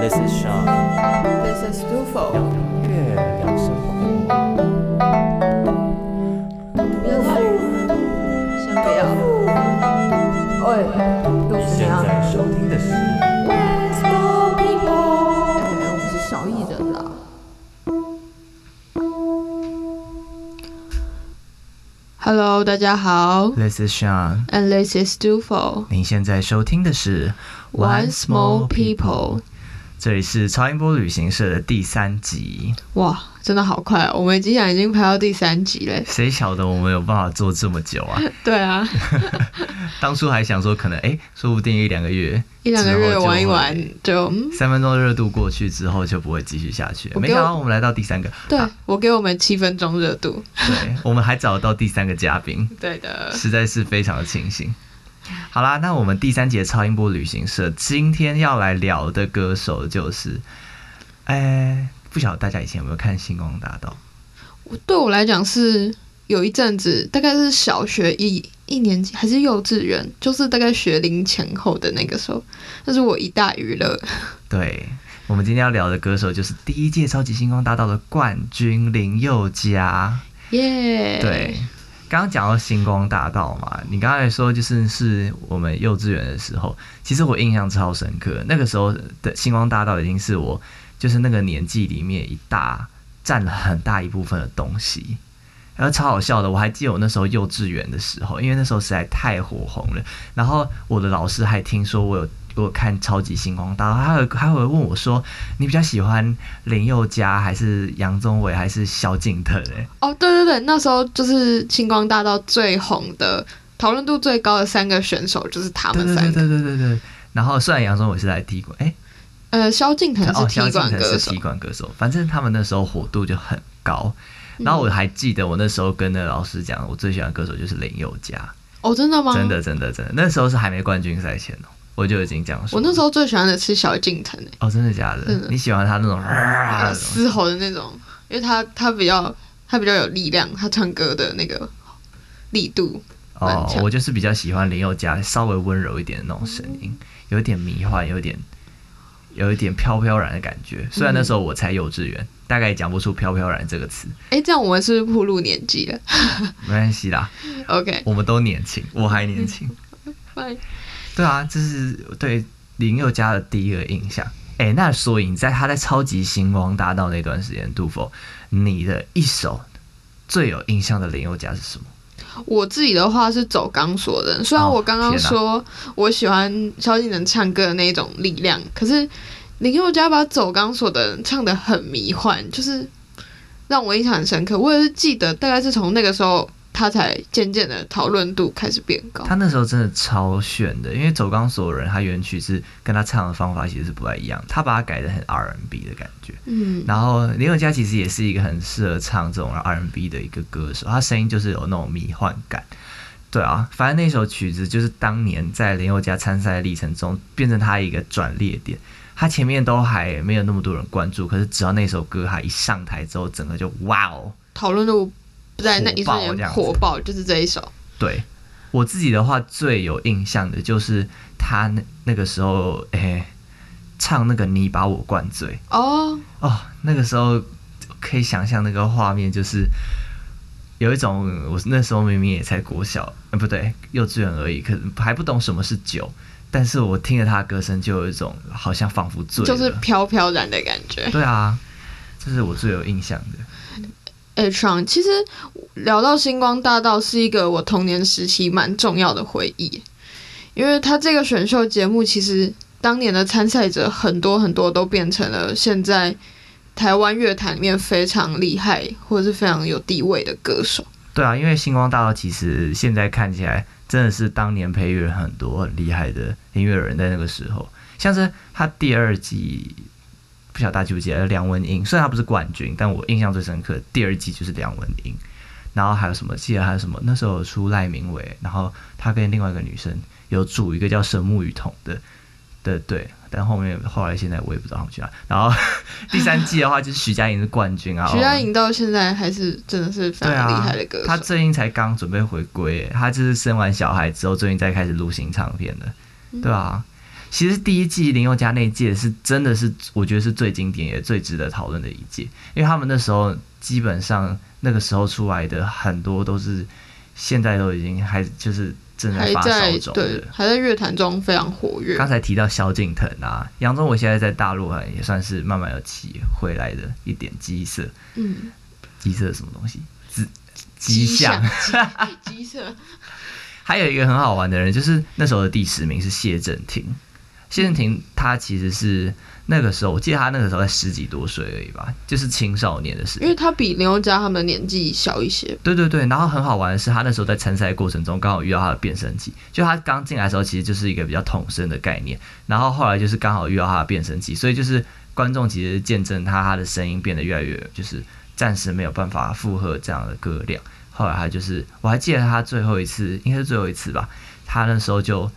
This is Sean， This is Dufo。聊音乐，聊生活。不要去，先不要。喂，都你现是怎样？在收听的是哎，我们是小艺人啦。Hello，大家好 This is Sean， ，and this is Dufo。您现在收听的是 Once more people， 这里是超音波旅行社的第三集。哇，真的好快、哦，我们竟然已经拍到第三集嘞！谁晓得我们有办法做这么久啊？对啊，当初还想说可能哎，说不定一两个月，一两个月玩一玩就嗯，三分钟热度过去之后就不会继续下去没想到我们来到第三个，对啊我给我们七分钟热度。对，我们还找到第三个嘉宾。对的，实在是非常的庆幸。好啦，那我们第三节超音波旅行社今天要来聊的歌手就是，哎，不晓得大家以前有没有看《星光大道对我来讲是有一阵子，大概是小学一一年级还是幼稚园，就是大概学龄前后的那个时候，那是我一大娱乐。》？对，我们今天要聊的歌手就是第一届超级星光大道的冠军林宥嘉。耶、对，刚刚讲到星光大道嘛，你刚才说就是是我们幼稚园的时候，其实我印象超深刻。那个时候的星光大道已经是我就是那个年纪里面一大占了很大一部分的东西。然后超好笑的，我还记得我那时候幼稚园的时候，因为那时候实在太火红了。然后我的老师还听说我有我有看超级星光大道，他会他会问我说：“你比较喜欢林宥嘉还是杨宗纬还是萧敬腾、哎？”哦，对对对，那时候就是星光大道最红的、讨论度最高的三个选手就是他们三个。对对对对对。然后虽然杨宗纬是来踢馆，哎，呃，萧敬腾哦，是踢萧敬腾馆歌手是踢，馆歌手，反正他们那时候火度就很高。然后我还记得我那时候跟那老师讲，我最喜欢的歌手就是林宥嘉，哦，真的吗？真。的真的真的，那时候是还没冠军赛前哦，我就已经这样说。我那时候最喜欢的是小敬腾诶、哦，真的假的的？你喜欢他那种 嘶吼的那种，因为他他比较他比较有力量，他唱歌的那个力度。哦，我就是比较喜欢林宥嘉稍微温柔一点的那种声音，有一点迷幻，有一点有一点飘飘然的感觉。虽然那时候我才幼稚园，大概也讲不出“飘飘然”这个词，哎，这样我们是不是暴露年纪了没关系啦？OK，我们都年轻，我还年轻。拜。对啊，这是对林宥嘉的第一个印象。哎，那所以你在他在超级星光大道那段时间，杜甫你的一首最有印象的林宥嘉是什么？我自己的话是走钢索的人，虽然哦我刚刚说我喜欢萧敬腾唱歌的那种力量，可是林宥嘉把走钢索的人唱的很迷幻，就是让我印象很深刻。我也是记得，大概是从那个时候，他才渐渐的讨论度开始变高。他那时候真的超炫的，因为走钢索的人，他原曲是跟他唱的方法其实是不太一样，他把它改的很 R&B 的感觉。嗯，然后林宥嘉其实也是一个很适合唱这种 R&B 的一个歌手，他声音就是有那种迷幻感。对啊，反正那首曲子就是当年在林宥嘉参赛的历程中，变成他一个转捩点。他前面都还没有那么多人关注，可是只要那首歌他一上台之后，整个就哇哦！讨论度在那一瞬间火爆就是这一首。对我自己的话，最有印象的就是他那那个时候，诶、唱那个你把我灌醉哦，哦，那个时候可以想象那个画面，就是有一种我那时候明明也才国小，呃，不对，幼稚园而已，可能还不懂什么是酒，但是我听着他的歌声，就有一种好像仿佛醉了，就是飘飘然的感觉。对啊，这是我最有印象的。哎，创，其实聊到星光大道是一个我童年时期蛮重要的回忆，因为他这个选秀节目其实当年的参赛者很多很多都变成了现在台湾乐坛里面非常厉害或者是非常有地位的歌手。对啊，因为星光大道其实现在看起来真的是当年培育了很多很厉害的音乐人，在那个时候，像是他第二季，不晓得大家记不记得梁文音，虽然他不是冠军，但我印象最深刻，第二季就是梁文音。然后还有什么？记得还有什么？那时候出赖明伟，然后他跟另外一个女生有组一个叫神木雨桐的的对，但后面后来现在我也不知道他们去哪。然后第三季的话就是徐佳莹是冠军啊，徐佳莹到现在还是真的是非常厉害的歌手。他最近才刚准备回归，她就是生完小孩之后，最近才开始录新唱片的，嗯对啊。其实第一季林宥嘉那一届是真的是我觉得是最经典也最值得讨论的一届，因为他们那时候基本上那个时候出来的很多都是现在都已经还就是正在发烧中对的。还在乐坛中非常活跃。刚才提到萧敬腾啊，杨宗纬现在在大陆啊也算是慢慢有起回来的一点基色，嗯，基色是什么东西？基迹象。机机色，还有一个很好玩的人，就是那时候的第十名是谢震廷。谢震廷他其实是那个时候，我记得他那个时候才十几多岁而已吧，就是青少年的时候。因为他比林宥嘉他们年纪小一些。对对对，然后很好玩的是，他那时候在参赛过程中刚好遇到他的变声期，就他刚进来的时候其实就是一个比较统声的概念，然后后来就是刚好遇到他的变声期，所以就是观众其实见证他他的声音变得越来越就是暂时没有办法负荷这样的歌量，后来他就是我还记得他最后一次应该是最后一次吧，他那时候就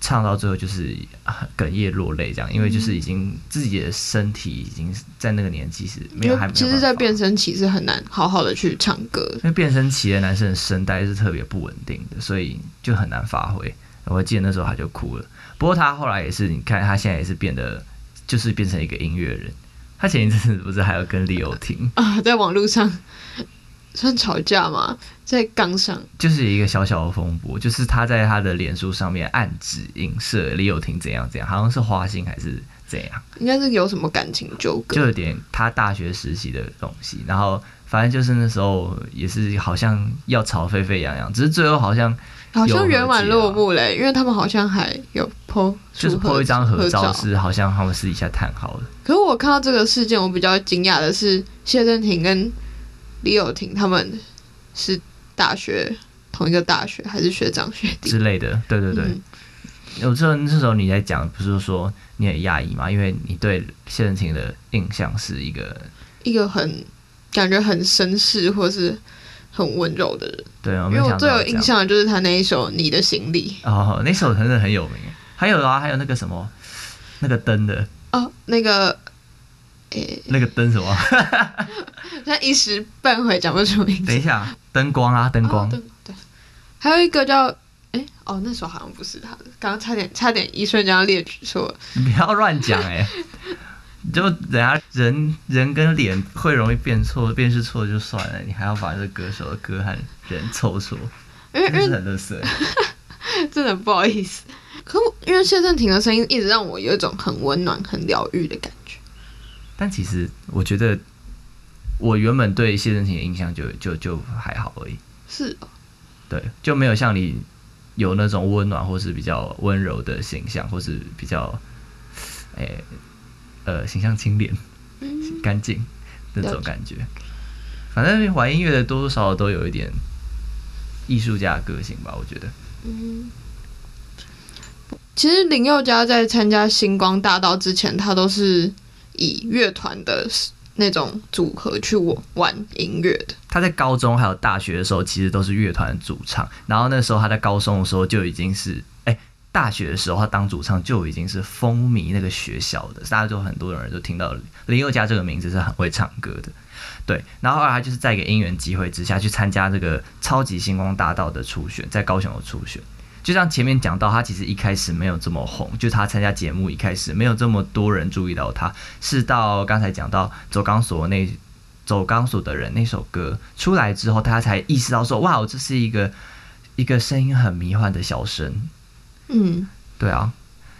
唱到最后就是啊哽咽落泪这样，因为就是已经自己的身体已经在那个年纪是没有还没有其实，在变声期是很难好好的去唱歌。因为变声期的男生的声带是特别不稳定的，所以就很难发挥。我记得那时候他就哭了，不过他后来也是，你看他现在也是变得，就是变成一个音乐人。他前一阵子不是还有跟李友廷，啊，在网络上算吵架吗？在杠上，就是一个小小的风波，就是他在他的脸书上面暗指影射李友廷怎样怎样，好像是花心还是怎样，应该是有什么感情纠葛就。有点他大学时期的东西。然后反正就是那时候也是好像要吵沸沸扬扬，只是最后好像好像圆满落幕嘞，因为他们好像还有 po 就是出合 po 一张合合照，是好像他们私底下谈好的。可是我看到这个事件，我比较惊讶的是，谢振廷跟李友廷他们是大学同一个大学，还是学长学弟？之类的，对对对。嗯有时候那时候你在讲，不是说你很讶异嘛？因为你对谢震廷的印象是一个，一个很感觉很绅士或是很温柔的人。对啊，因为我最有印象象的就是他那一首《你的行李哦，那首真的很有名。还有啊，还有那个什么，那个灯的，》哦，那个，诶、那个灯什么？他一时半会讲不出名字。等一下，灯光啊，灯光哦，对对，还有一个叫，诶，哦，那时候好像不是他的，刚刚差点差点一瞬间要列举错了。你不要乱讲哎。就人家人人跟脸会容易变错，辨识错就算了，你还要把这个歌手的歌和人凑错，真是很乐色。真的不好意思，可我因为谢震廷的声音一直让我有一种很温暖、很疗愈的感觉。但其实我觉得，我原本对谢震廷的印象就就就还好而已，是。哦，对，就没有像你有那种温暖或是比较温柔的形象，或是比较，诶、呃，形象清廉、嗯，干净那种感觉。反正玩音乐的多多少少都有一点艺术家的个性吧，我觉得。嗯，其实林宥嘉在参加星光大道之前，他都是以乐团的那种组合去玩音乐的。他在高中还有大学的时候，其实都是乐团主唱。然后那时候他在高中的时候就已经是，哎、大学的时候他当主唱就已经是风靡那个学校的，大家就很多人都听到林宥嘉这个名字是很会唱歌的。对，然后后来他就是在一个因缘机会之下去参加这个超级星光大道的初选，在高雄的初选。就像前面讲到，他其实一开始没有这么红，就他参加节目一开始没有这么多人注意到他，是到刚才讲到走钢索那走钢索的人那首歌出来之后，大家才意识到说，哇，这是一个一个声音很迷幻的小生。嗯，对啊，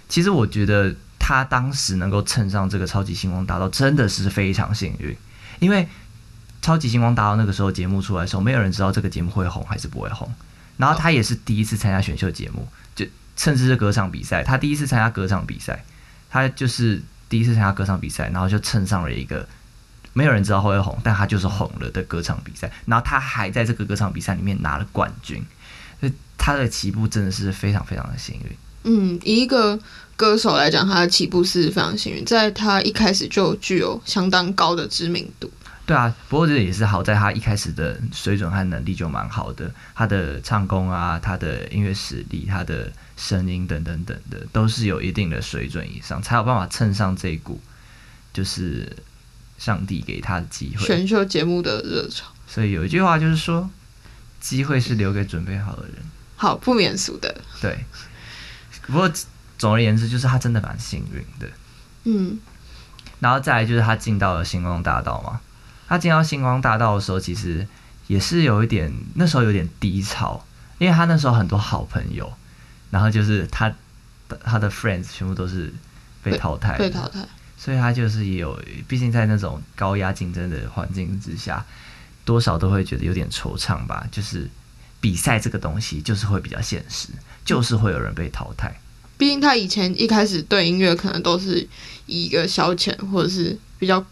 其实我觉得他当时能够蹭上这个超级星光大道，真的是非常幸运，因为超级星光大道那个时候节目出来的时候，没有人知道这个节目会红还是不会红。然后他也是第一次参加选秀节目，就甚至是歌唱比赛，他第一次参加歌唱比赛，他就是第一次参加歌唱比赛，然后就蹭上了一个没有人知道会红，但他就是红了的歌唱比赛，然后他还在这个歌唱比赛里面拿了冠军，所以他的起步真的是非常非常的幸运。嗯，以一个歌手来讲，他的起步是非常幸运，在他一开始就具有相当高的知名度。对啊，不过这也是好在他一开始的水准和能力就蛮好的，他的唱功啊，他的音乐实力，他的声音等等等的，都是有一定的水准以上，才有办法蹭上这一股，就是上帝给他的机会。选秀节目的热潮，所以有一句话就是说，机会是留给准备好的人。好不免俗的。对，不过总而言之，就是他真的蛮幸运的。嗯然后再来就是他进到了星光大道嘛，他进到星光大道的时候，其实也是有一点那时候有点低潮，因为他那时候很多好朋友，然后就是他他的 friends 全部都是被淘汰的，被淘汰。所以他就是也有，毕竟在那种高压竞争的环境之下，多少都会觉得有点惆怅吧。就是比赛这个东西，就是会比较现实，就是会有人被淘汰。毕竟他以前一开始对音乐可能都是以一个消遣或者是比较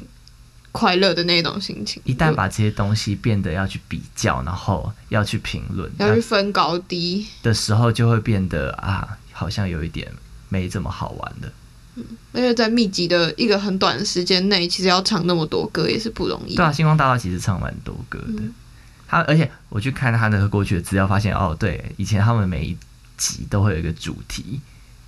快乐的那种心情，一旦把这些东西变得要去比较，然后要去评论，要去分高低的时候，就会变得啊，好像有一点没这么好玩的。嗯因为在密集的一个很短的时间内，其实要唱那么多歌也是不容易。对啊，星光大道其实唱蛮多歌的。嗯他而且我去看他那个过去的资料，发现哦，对，以前他们每一集都会有一个主题，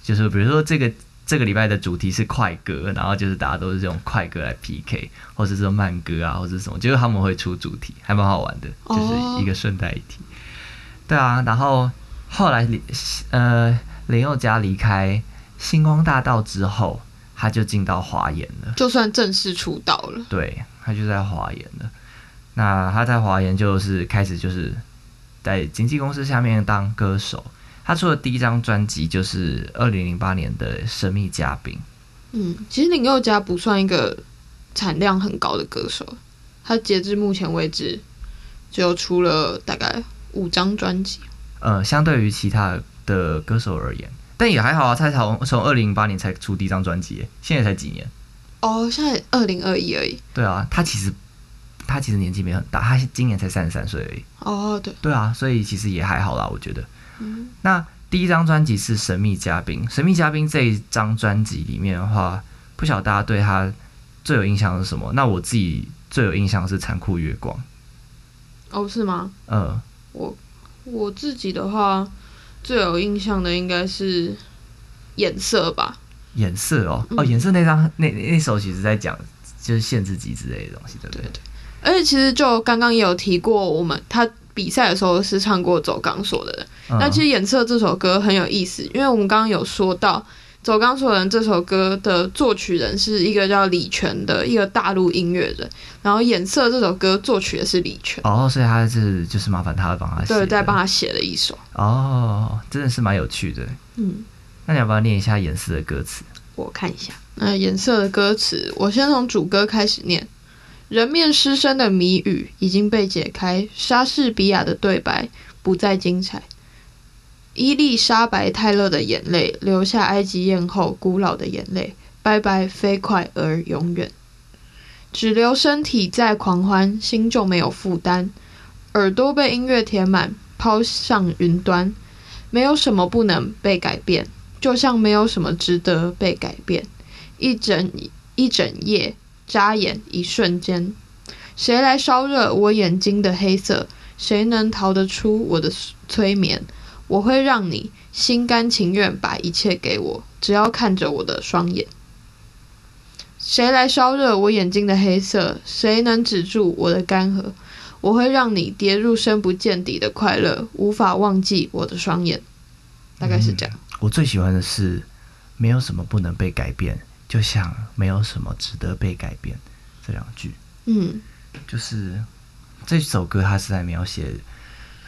就是比如说这个这个礼拜的主题是快歌，然后就是大家都是这种快歌来 PK，或者是慢歌啊，或者什么，就是他们会出主题，还蛮好玩的，哦就是一个顺带一提。对啊，然后后来林呃林宥嘉离开星光大道之后，他就进到华研了。就算正式出道了，对他就在华研了。那他在华研就是开始就是在经纪公司下面当歌手。他出的第一张专辑就是二零零八年的《神秘嘉宾》。嗯，其实林宥嘉不算一个产量很高的歌手，他截至目前为止只有出了大概五张专辑。呃，相对于其他的歌手而言，但也还好啊。他从从二零零八年才出第一张专辑耶，现在才几年？哦，现在二零二一而已。对啊，他其实他其实年纪没很大，他今年才三十三岁而已。哦，对，对啊，所以其实也还好啦，我觉得。嗯那第一张专辑是《神秘嘉宾》，《神秘嘉宾》这一张专辑里面的话，不晓得大家对他最有印象是什么？那我自己最有印象是《残酷月光》。哦，是吗？嗯，我我自己的话，最有印象的应该是颜色吧。颜色哦，嗯哦，颜色那张那那首其实在讲就是限制级之类的东西，对不对？对而且其实就刚刚也有提过，我们他比赛的时候是唱过《走钢索的人》嗯那其实《演色》这首歌很有意思，因为我们刚刚有说到《走钢索的人》这首歌的作曲人是一个叫李泉的一个大陆音乐人，然后《演色》这首歌作曲的是李泉，哦，所以他是就是麻烦他帮他写，对，再帮他写了一首。哦，真的是蛮有趣的。嗯，那你要不要念一下演色的歌词？我看一下，那《颜色》的歌词，我先从主歌开始念。人面狮身的谜语已经被解开，莎士比亚的对白不再精彩。伊丽莎白泰勒的眼泪，留下埃及艳后古老的眼泪，拜拜，飞快而永远。只留身体在狂欢，心就没有负担。耳朵被音乐填满，抛上云端，没有什么不能被改变，就像没有什么值得被改变。一整一整夜，眨眼一瞬间，谁来烧热我眼睛的黑色？谁能逃得出我的催眠？我会让你心甘情愿把一切给我，只要看着我的双眼。谁来烧热我眼睛的黑色？谁能止住我的干涸？我会让你跌入深不见底的快乐，无法忘记我的双眼。大概是这样。我最喜欢的是没有什么不能被改变，就像没有什么值得被改变这两句。嗯就是这首歌，它是在描写，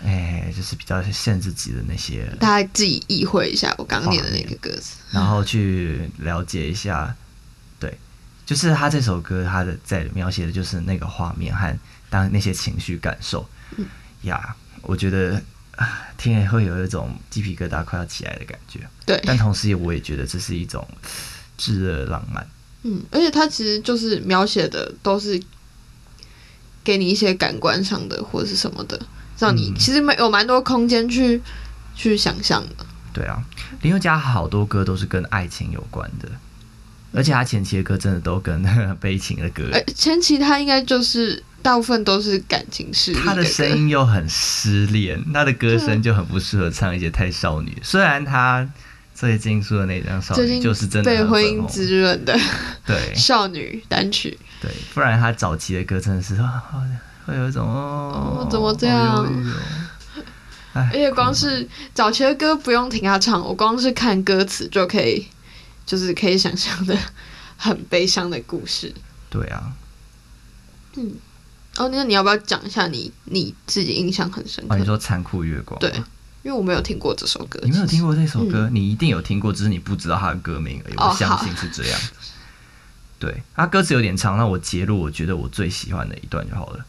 哎、就是比较限制级的那些，大家自己意会一下我刚刚念的那个歌词。然后去了解一下，对，就是他这首歌，他的在描写的就是那个画面和当那些情绪感受。嗯呀，我觉得啊听了会有一种鸡皮疙瘩快要起来的感觉，对，但同时我也觉得这是一种炙热浪漫。嗯，而且它其实就是描写的都是给你一些感官上的或者是什么的，让你嗯其实没有蛮多空间去去想象的。对啊，林宥嘉好多歌都是跟爱情有关的，而且他前期的歌真的都跟 悲情的歌，而前期他应该就是大部分都是感情事他的歌声音又很失恋，他的歌声就很不适合唱一些太少女。虽然他最近出的那张少女就是真的被婚姻滋润的对。少女单曲，对，不然他早期的歌真的是啊会有一种哦哦怎么这样？好忧郁哦。而而且光是早期的歌不用听他唱，我光是看歌词就可以，就是可以想象的很悲伤的故事。对啊，嗯。哦，那你要不要讲一下你你自己印象很深刻？你说残酷月光，对，因为我没有听过这首歌。你没有听过这首歌，你一定有听过，只是你不知道它的歌名而已。哦我相信是这样的。对，它歌词有点长，那我截录我觉得我最喜欢的一段就好了。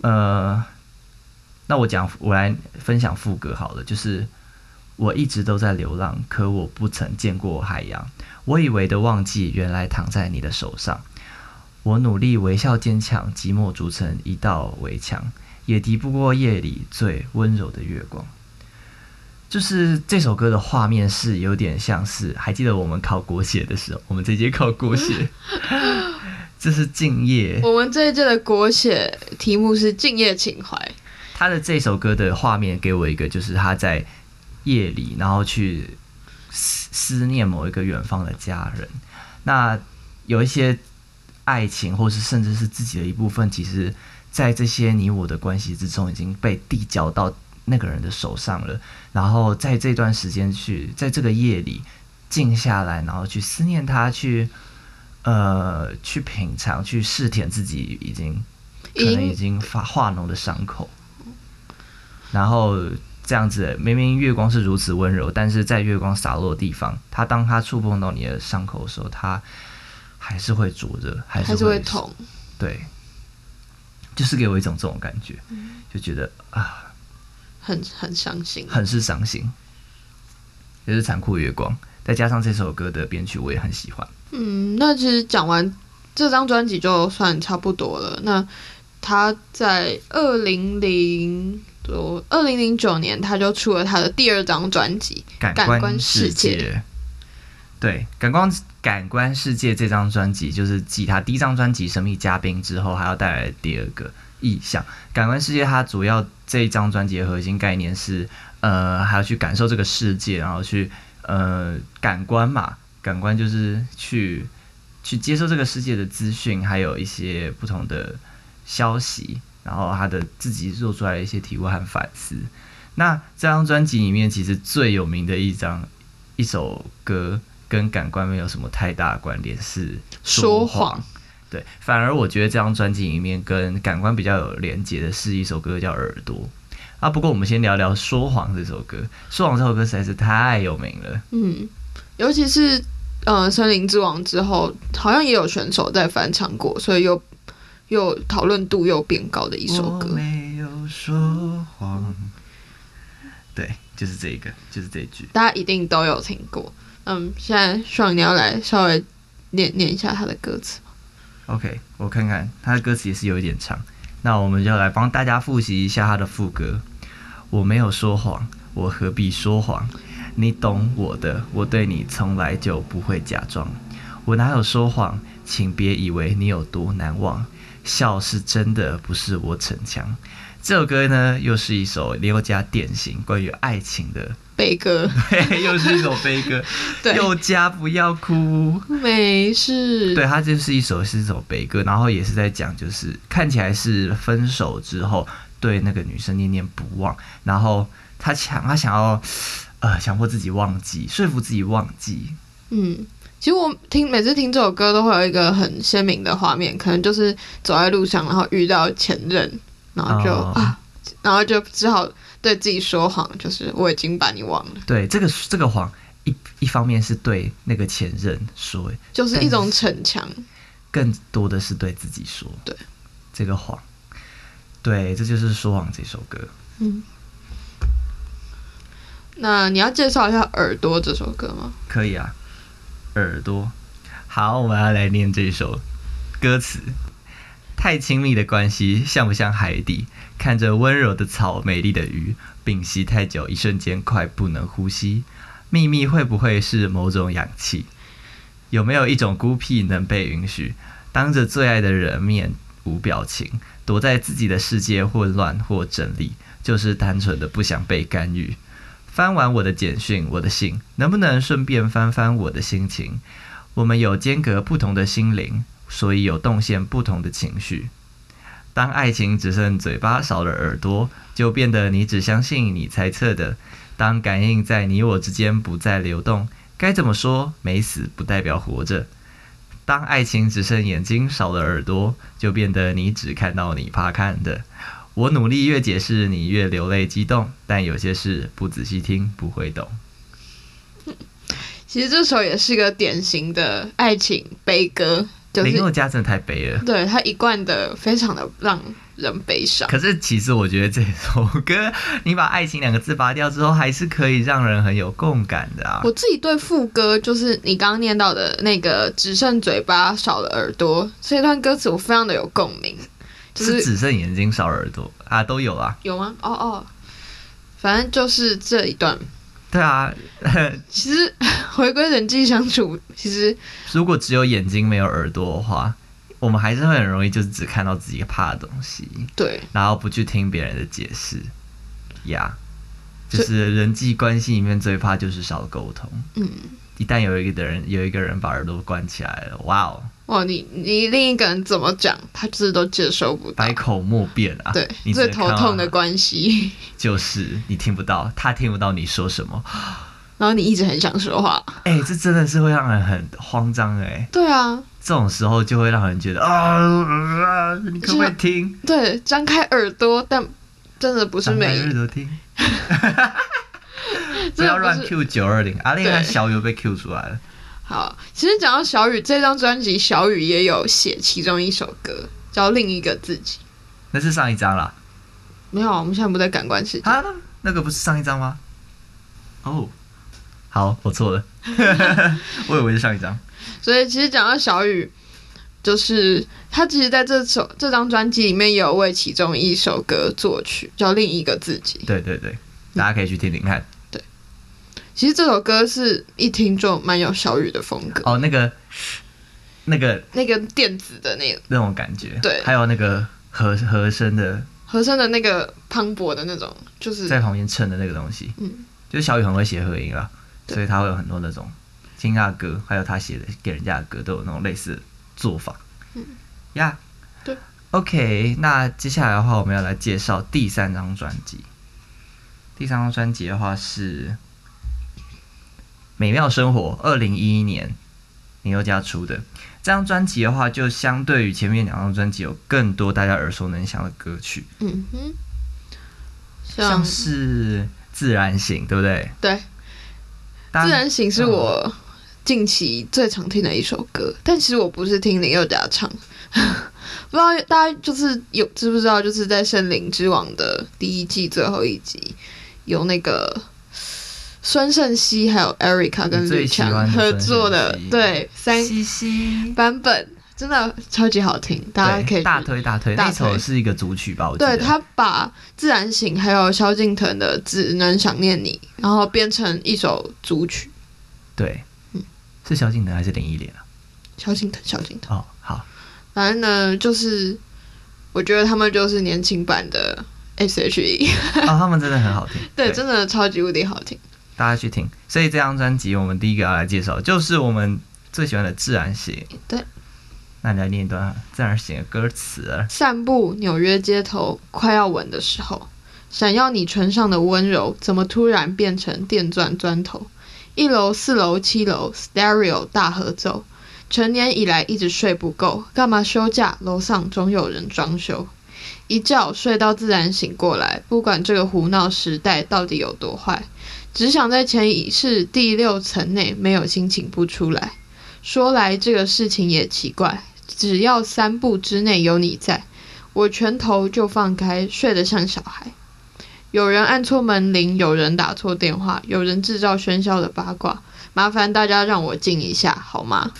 呃，那我讲，我来分享副歌好了，就是我一直都在流浪，可我不曾见过海洋。我以为的忘记，原来躺在你的手上。我努力微笑坚强，寂寞筑成一道围墙，也敌不过夜里最温柔的月光。就是这首歌的画面是有点像是，还记得我们考国写的时候，我们这届考国写，这是敬业。我们这一届的国写题目是敬业情怀。他的这首歌的画面给我一个，就是他在夜里，然后去思思念某一个远方的家人。那有一些爱情，或是甚至是自己的一部分，其实，在这些你我的关系之中，已经被递交到那个人的手上了。然后在这段时间去，在这个夜里静下来，然后去思念他，去呃去品尝，去试舔自己已经可能已经发化脓的伤口。然后这样子，明明月光是如此温柔，但是在月光洒落的地方，他当他触碰到你的伤口的时候，他还是会灼热，还是还是会痛。对，就是给我一种这种感觉，就觉得啊，很很伤心。很是伤心。就是残酷月光，再加上这首歌的编曲，我也很喜欢。嗯，那其实讲完这张专辑就算差不多了。那他在二零零多二零零九年，他就出了他的第二张专辑。感感官官世世界界。对，感官感官世界这张专辑，就是继他第一张专辑《神秘嘉宾》之后，还要带来第二个意象。感官世界它主要这一张专辑的核心概念是，呃，还要去感受这个世界，然后去呃感官嘛，感官就是去去接受这个世界的资讯，还有一些不同的消息，然后他的自己做出来的一些体悟和反思。那这张专辑里面，其实最有名的一张一首歌，跟感官没有什么太大的关联，是说谎。谎对，反而我觉得这张专辑里面跟感官比较有连接的是一首歌叫《耳朵》啊。不过我们先聊聊《说谎》这首歌，《说谎》这首歌实在是太有名了。嗯，尤其是呃《森林之王》之后，好像也有选手在翻唱过，所以又又讨论度又变高的一首我歌。没有说谎。对，就是这个，就是这一句。大家一定都有听过。嗯，现在爽，你要来稍微念念一下他的歌词吗？OK，我看看他的歌词也是有一点长，那我们就来帮大家复习一下他的副歌。我没有说谎，我何必说谎？你懂我的，我对你从来就不会假装。我哪有说谎？请别以为你有多难忘。笑是真的，不是我逞强。这首歌呢，又是一首刘家典型关于爱情的，悲歌，对，又是一首悲歌。对又家不要哭。没事。对，它就是一首是一首悲歌，然后也是在讲，就是看起来是分手之后对那个女生念念不忘，然后他想他想要呃强迫自己忘记，说服自己忘记。嗯，其实我听每次听这首歌都会有一个很鲜明的画面，可能就是走在路上，然后遇到前任，然后就、哦啊，然后就只好对自己说谎，就是我已经把你忘了，对，这个这个谎一一方面是对那个前任说，就是一种逞强。更多的是对自己说。对，这个谎，对，这就是说谎这首歌。嗯，那你要介绍一下《耳朵》这首歌吗？可以啊，耳朵。好，我们要来念这首歌词。太亲密的关系，像不像海底？看着温柔的草，美丽的鱼，屏息太久，一瞬间快不能呼吸。秘密会不会是某种氧气？有没有一种孤僻能被允许？当着最爱的人面无表情，躲在自己的世界混乱或整理，就是单纯的不想被干预。翻完我的简讯，我的信，能不能顺便翻翻我的心情？我们有间隔不同的心灵，所以有动线不同的情绪。当爱情只剩嘴巴少了耳朵，就变得你只相信你猜测的。当感应在你我之间不再流动，该怎么说？没死不代表活着。当爱情只剩眼睛少了耳朵，就变得你只看到你怕看的。我努力越解释，你越流泪激动，但有些事不仔细听不会懂。其实这首也是个典型的爱情悲歌，林宥嘉真的太悲了。对他一贯的非常的让人悲伤。可是其实我觉得这首歌，你把“爱情”两个字拔掉之后，还是可以让人很有共感的啊。我自己对副歌，就是你刚刚念到的那个“只剩嘴巴少了耳朵”这段歌词，我非常的有共鸣。就是只剩眼睛少了耳朵啊，都有啊。有吗？哦哦，反正就是这一段。对啊，其实回归人际相处，其实如果只有眼睛没有耳朵的话，我们还是会很容易就是只看到自己怕的东西，对，然后不去听别人的解释。呀，就是人际关系里面最怕就是少沟通。嗯，一旦有一个人有一个人把耳朵关起来了，哇哦！哇，你你另一个人怎么讲，他就是都接受不到，百口莫辩啊！对，最头痛的关系就是你听不到，他听不到你说什么，然后你一直很想说话。哎，这真的是会让人很慌张哎。对啊，这种时候就会让人觉得啊，你可不可以听？对，张开耳朵，但真的不是每耳朵听。不要乱 Q 九二零，阿丽和小雨被 Q 出来了。好，其实讲到小雨这张专辑，小雨也有写其中一首歌叫《另一个自己》。那是上一张啦。没有，我们现在不在感官世界。啊，那个不是上一张吗？哦，好，我错了，我以为是上一张。所以其实讲到小雨，就是他其实在这首这张专辑里面有为其中一首歌作曲，叫《另一个自己》。对对对，大家可以去听听看。其实这首歌是一听就蛮有小雨的风格。哦，那个那个那个电子的那个。那种感觉，对，还有那个和和声的。和声的那个磅礴的那种，就是在旁边衬的那个东西，嗯，就是小雨很会写和音啦，所以他会有很多那种听他的歌，还有他写的给人家的歌都有那种类似的做法，嗯。呀，对，OK，那接下来的话我们要来介绍第三张专辑，第三张专辑的话是。美妙生活，二零一一年林宥嘉出的这张专辑的话，就相对于前面两张专辑有更多大家耳熟能详的歌曲。嗯哼，像是自然醒，对不对？对，自然醒是我近期最常听的一首歌，但其实我不是听林宥嘉唱，不知道大家就是有知不知道，就是在《森林之王》的第一季最后一集有那个。孙胜熙还有 Erica 跟吕强合作的，对三版本真的超级好听，大家可以大推大推。那首是一个主曲吧？对他把自然醒还有萧敬腾的只能想念你，然后编成一首主曲。对，嗯，是萧敬腾还是林忆莲啊？萧敬腾，萧敬腾。哦，好。反正呢，就是我觉得他们就是年轻版的 S.H.E。哦，他们真的很好听。对，真的超级无敌好听。大家去听，所以这张专辑我们第一个要来介绍，就是我们最喜欢的《自然醒》。对，那你来念一段《自然醒》的歌词。散步纽约街头，快要吻的时候，闪耀你唇上的温柔，怎么突然变成电钻钻头？一楼、四楼、七楼，Stereo 大合奏。成年以来一直睡不够，干嘛休假？楼上总有人装修。一觉睡到自然醒过来，不管这个胡闹时代到底有多坏。只想在潜意识第六层内没有心情不出来。说来这个事情也奇怪，只要三步之内有你在，我拳头就放开，睡得像小孩。有人按错门铃，有人打错电话，有人制造喧嚣的八卦。麻烦大家让我静一下好吗？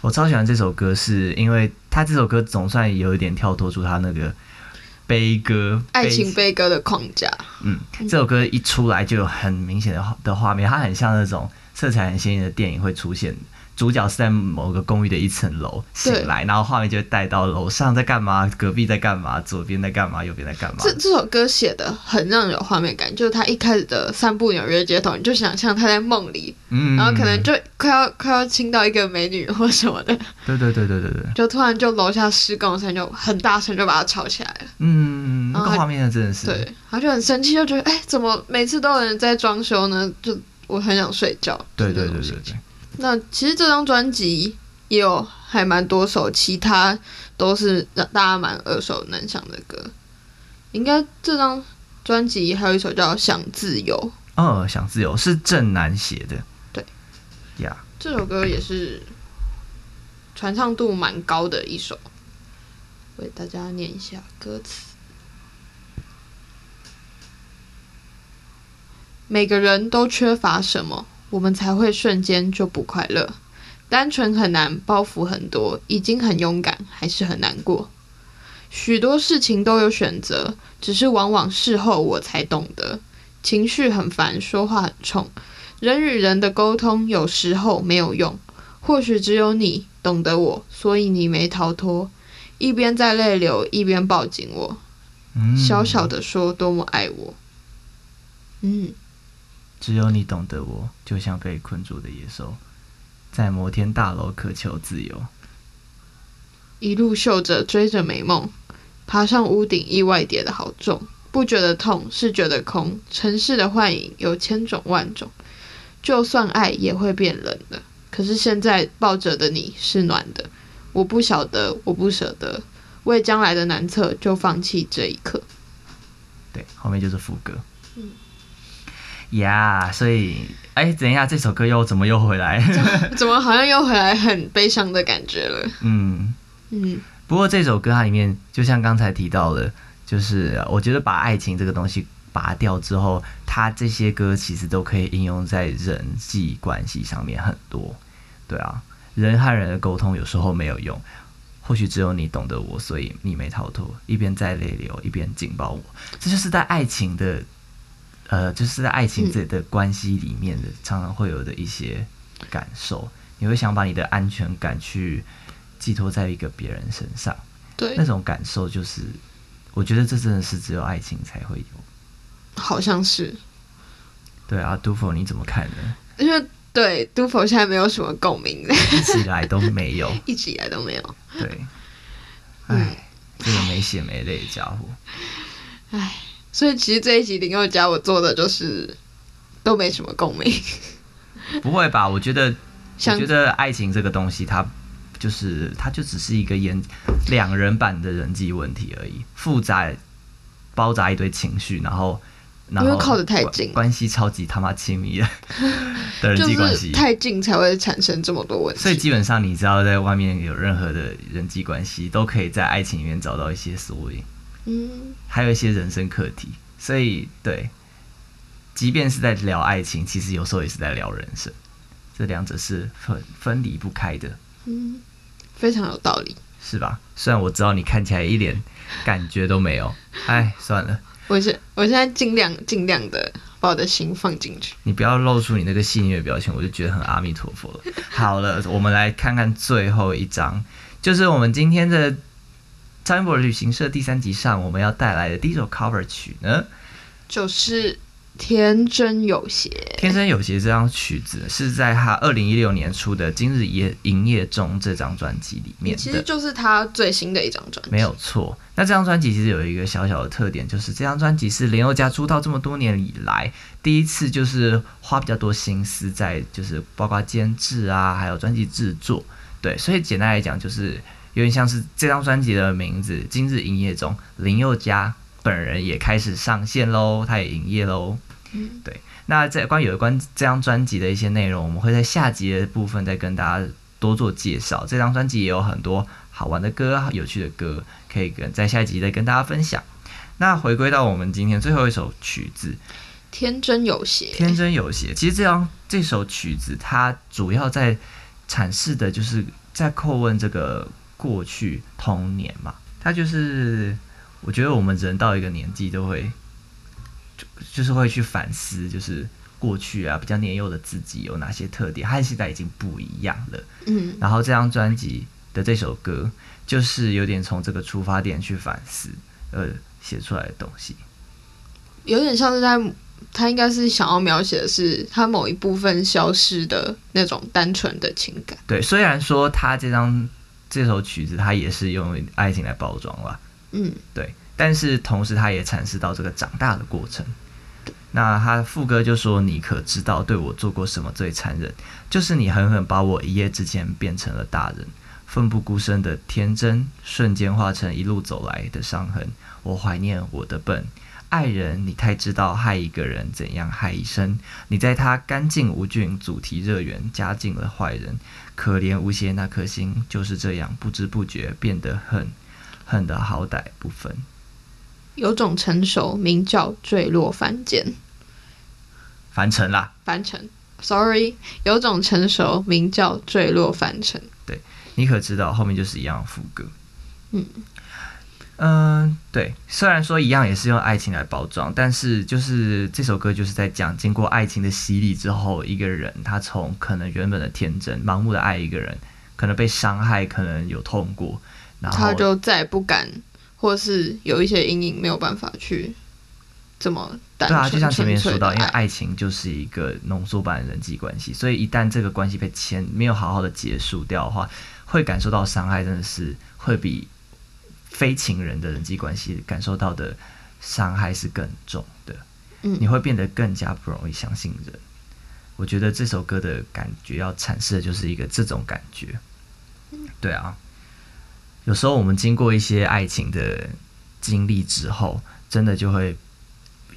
我超喜欢这首歌，是因为他这首歌总算有一点跳脱出他那个。悲歌，爱情悲歌的框架。嗯，这首歌一出来就有很明显的的画面，它很像那种色彩很鲜艳的电影会出现主角是在某个公寓的一层楼醒来，然后画面就会带到楼上在干嘛，隔壁在干嘛，左边在干嘛，右边在干嘛。这这首歌写的很让人有画面感，就是他一开始的散步纽约街头，你就想象他在梦里，嗯，然后可能就快要快要亲到一个美女或什么的，对对对对对对，就突然就楼下施工声就很大声就把他吵起来了。嗯，那个画面真的是，对，他就很生气，就觉得哎，怎么每次都有人在装修呢？就我很想睡觉。对对对对对情。那其实这张专辑也有还蛮多首，其他都是让大家蛮耳熟能详的歌。应该这张专辑还有一首叫《想自由》，嗯，想自由是郑楠写的，对，呀，这首歌也是传唱度蛮高的一首。为大家念一下歌词。每个人都缺乏什么，我们才会瞬间就不快乐。单纯很难，包袱很多，已经很勇敢，还是很难过。许多事情都有选择，只是往往事后我才懂得。情绪很烦，说话很冲，人与人的沟通有时候没有用。或许只有你懂得我，所以你没逃脱。一边在泪流，一边抱紧我，嗯，小小的说多么爱我。嗯，只有你懂得我，就像被困住的野兽，在摩天大楼渴求自由。一路嗅着追着美梦，爬上屋顶，意外跌得好重，不觉得痛，是觉得空。城市的幻影有千种万种，就算爱也会变冷的。可是现在抱着的你是暖的，我不晓得，我不舍得，为将来的难测就放弃这一刻。对，后面就是副歌。嗯呀所以，哎，等一下，这首歌又怎么又回来？怎么好像又回来很悲伤的感觉了？嗯，嗯，不过这首歌它里面，就像刚才提到的，就是呃我觉得把爱情这个东西拔掉之后，它这些歌其实都可以应用在人际关系上面很多。对啊，人和人的沟通有时候没有用，或许只有你懂得我，所以你没逃脱。一边在泪流，一边紧抱我，这就是在爱情的，呃，就是在爱情这的关系里面的，常常会有的一些感受。你会想把你的安全感去寄托在一个别人身上，对那，种感受就是，我觉得这真的是只有爱情才会有。好像是，对啊，杜甫你怎么看呢？因为对杜甫现在没有什么共鸣的，一直以来都没有。一直以来都没有。对，哎，这个没血没泪的家伙。唉，所以其实这一集林宥嘉我做的就是都没什么共鸣，不会吧？我觉得，我像觉得爱情这个东西，它就是它就只是一个演两人版的人际问题而已，复杂包扎一堆情绪，然后然后靠得太近关关系超级他妈亲密的 的人际关系。太近才会产生这么多问题所以。基本上，你知道在外面有任何的人际关系，都可以在爱情里面找到一些缩影。嗯，还有一些人生课题，所以对，即便是在聊爱情，其实有时候也是在聊人生，这两者是分分离不开的，嗯，非常有道理。是吧？虽然我知道你看起来一点感觉都没有，哎，算了，我现我现在尽量尽量的把我的心放进去。你不要露出你那个戏谑的表情，我就觉得很阿弥陀佛了。好了，我们来看看最后一张，就是我们今天的超音波旅行社第三集上我们要带来的第一首 cover 曲呢。就是天真有邪，天真有邪这张曲子是在他二零一六年出的《今日夜营业中》这张专辑里面的，其实就是他最新的一张专辑。没有错。那这张专辑其实有一个小小的特点，就是这张专辑是林宥嘉出道这么多年以来第一次就是花比较多心思在就是包括监制啊，还有专辑制作。对，所以简单来讲就是有点像是这张专辑的名字《今日营业中》，林宥嘉本人也开始上线喽，他也营业喽。嗯，对。那在关于有关这张专辑的一些内容，我们会在下集的部分再跟大家多做介绍。这张专辑也有很多好玩的歌、有趣的歌，可以跟在下一集再跟大家分享。那回归到我们今天最后一首曲子天真有邪，《天真有邪》，其实这张这首曲子它主要在阐释的就是在叩问这个过去童年嘛，它就是我觉得我们人到一个年纪都会就就是会去反思，就是过去啊比较年幼的自己有哪些特点，和现在已经不一样了。嗯然后这张专辑的这首歌，就是有点从这个出发点去反思，呃，写出来的东西。有点像是在，他应该是想要描写的是他某一部分消失的那种单纯的情感。对，虽然说他这张这首曲子，它也是用爱情来包装了，嗯对，但是同时它也阐释到这个长大的过程。那他副歌就说：“你可知道对我做过什么最残忍？就是你狠狠把我一夜之间变成了大人，奋不顾身的天真，瞬间化成一路走来的伤痕。我怀念我的笨，爱人，你太知道害一个人怎样害一生。你在他干净无菌主题乐园加进了坏人，可怜无邪那颗心就是这样不知不觉变得恨，恨得好歹不分。有种成熟名叫坠落凡间，凡尘啦。”凡尘。Sorry，有种成熟名叫坠落凡尘。对你可知道后面就是一样副歌。嗯嗯，对，虽然说一样也是用爱情来包装，但是就是这首歌就是在讲，经过爱情的洗礼之后，一个人他从可能原本的天真、盲目的爱一个人，可能被伤害，可能有痛过，然后他就再也不敢，或是有一些阴影没有办法去这么单纯。对啊，就像前面说到，因为爱情就是一个浓缩版的人际关系，所以一旦这个关系被牵没有好好的结束掉的话，会感受到伤害，真的是会比非情人的人际关系感受到的伤害是更重的。嗯你会变得更加不容易相信人。我觉得这首歌的感觉要阐释的就是一个这种感觉。对啊，有时候我们经过一些爱情的经历之后，真的就会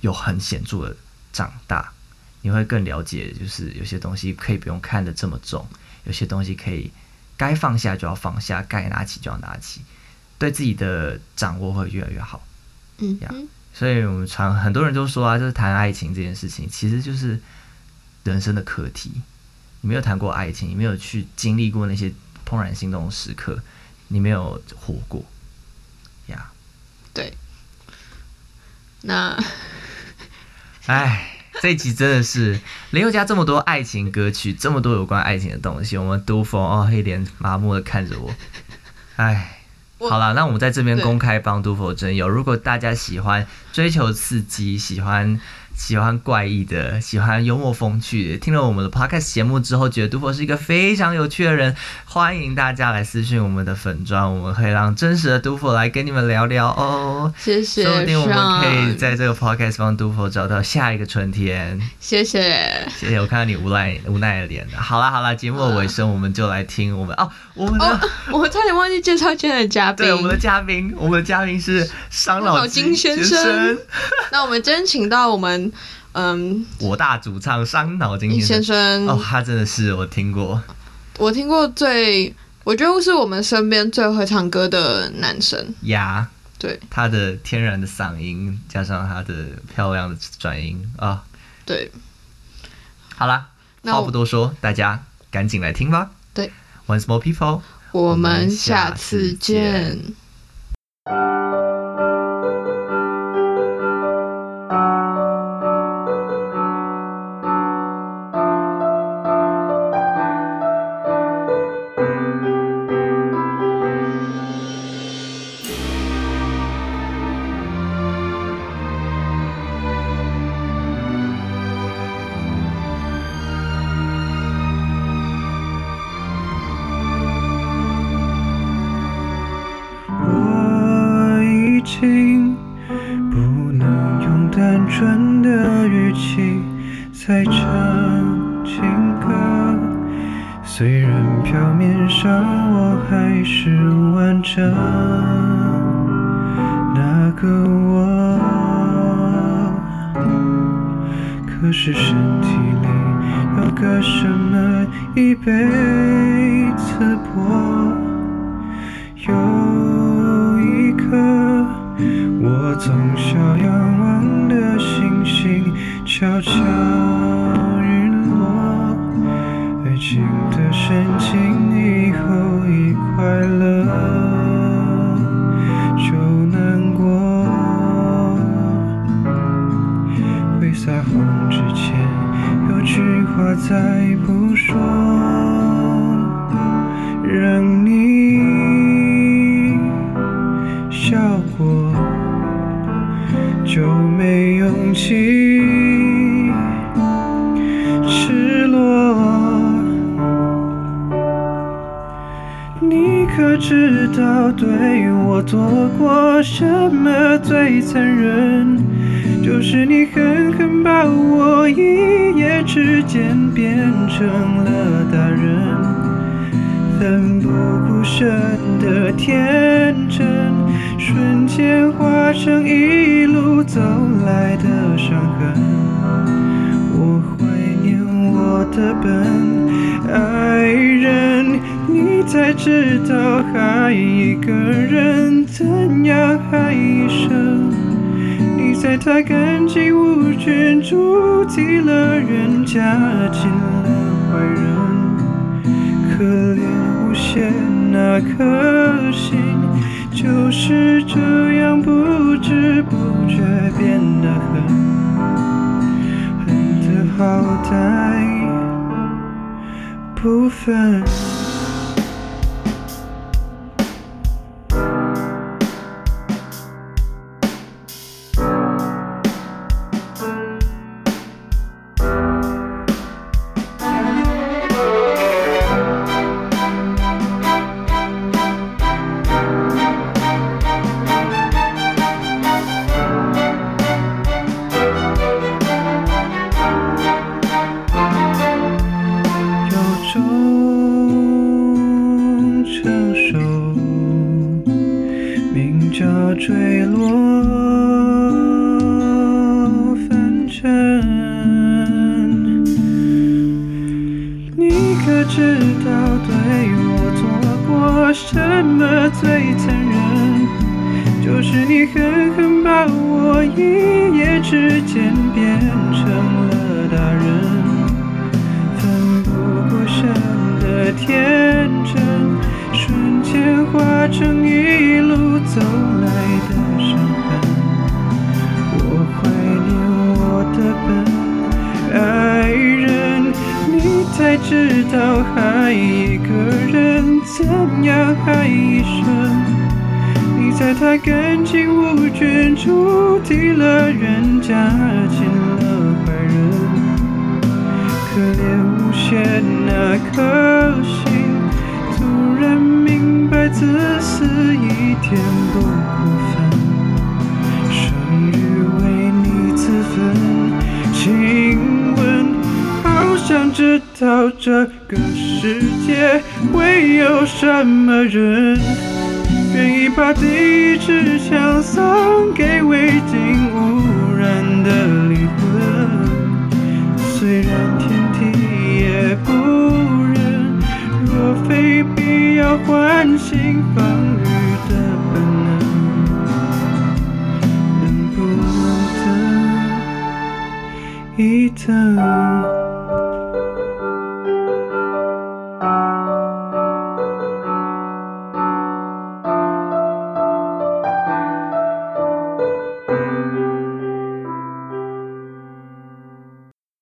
有很显著的长大。你会更了解，就是有些东西可以不用看得这么重，有些东西可以该放下就要放下，该拿起就要拿起，对自己的掌握会越来越好。呀嗯呀所以我们常很多人都说啊，就是谈爱情这件事情，其实就是人生的课题。你没有谈过爱情，你没有去经历过那些怦然心动的时刻，你没有活过呀。对。那哎，这一集真的是林宥嘉这么多爱情歌曲，这么多有关爱情的东西，我们都否哦，一脸麻木的看着我。唉，我好了，那我们在这边对。公开帮杜甫征友，如果大家喜欢追求刺激，喜欢喜欢怪异的，喜欢幽默风趣的，听了我们的 podcast 节目之后，觉得杜甫是一个非常有趣的人，欢迎大家来私信我们的粉砖，我们会让真实的杜甫来跟你们聊聊哦。谢谢说不定我们可以在这个 podcast 帮杜甫找到下一个春天。谢谢。谢谢，我看到你无奈无奈的脸了。好啦好啦，节目的尾声我们就来听我们哦，我们的、哦，我差点忘记介绍今天的嘉宾。对我们的嘉宾，我们的嘉宾是伤脑筋伤脑筋先生生，那我们今天请到我们嗯我大主唱伤脑筋李先先生。哦，他真的是我听过，我听过最，我觉得是我们身边最会唱歌的男生。呀，对他的天然的嗓音加上他的漂亮的转音啊、对，好啦，话不多说，大家赶紧来听吧。对，Once more people。我们下次见。在唱情歌，虽然表面上我还是完整，那个我，可是身体里有个什么已被过，就没勇气赤裸。你可知道对我做过什么最残忍？就是你狠狠把我一夜之间变成了大人，奋不顾身的天真，瞬间化成一路走来的伤痕。我怀念我的笨爱人，你才知道爱一个人怎样爱一生。你在他感情无权注定了人家进了坏人，可怜无限那颗心就是这样不知不觉变得狠，狠的好歹不分。我爱一个人怎样爱一生。你在他感情无权，注定了人家进了坏人。可怜无限那颗心，突然明白自私一点不过分。生日为你自焚，情，想知道这个世界会有什么人，愿意把第一支枪送给未经污染的灵魂。虽然天地也不忍，若非必要唤醒防御的本能，能不能等一等？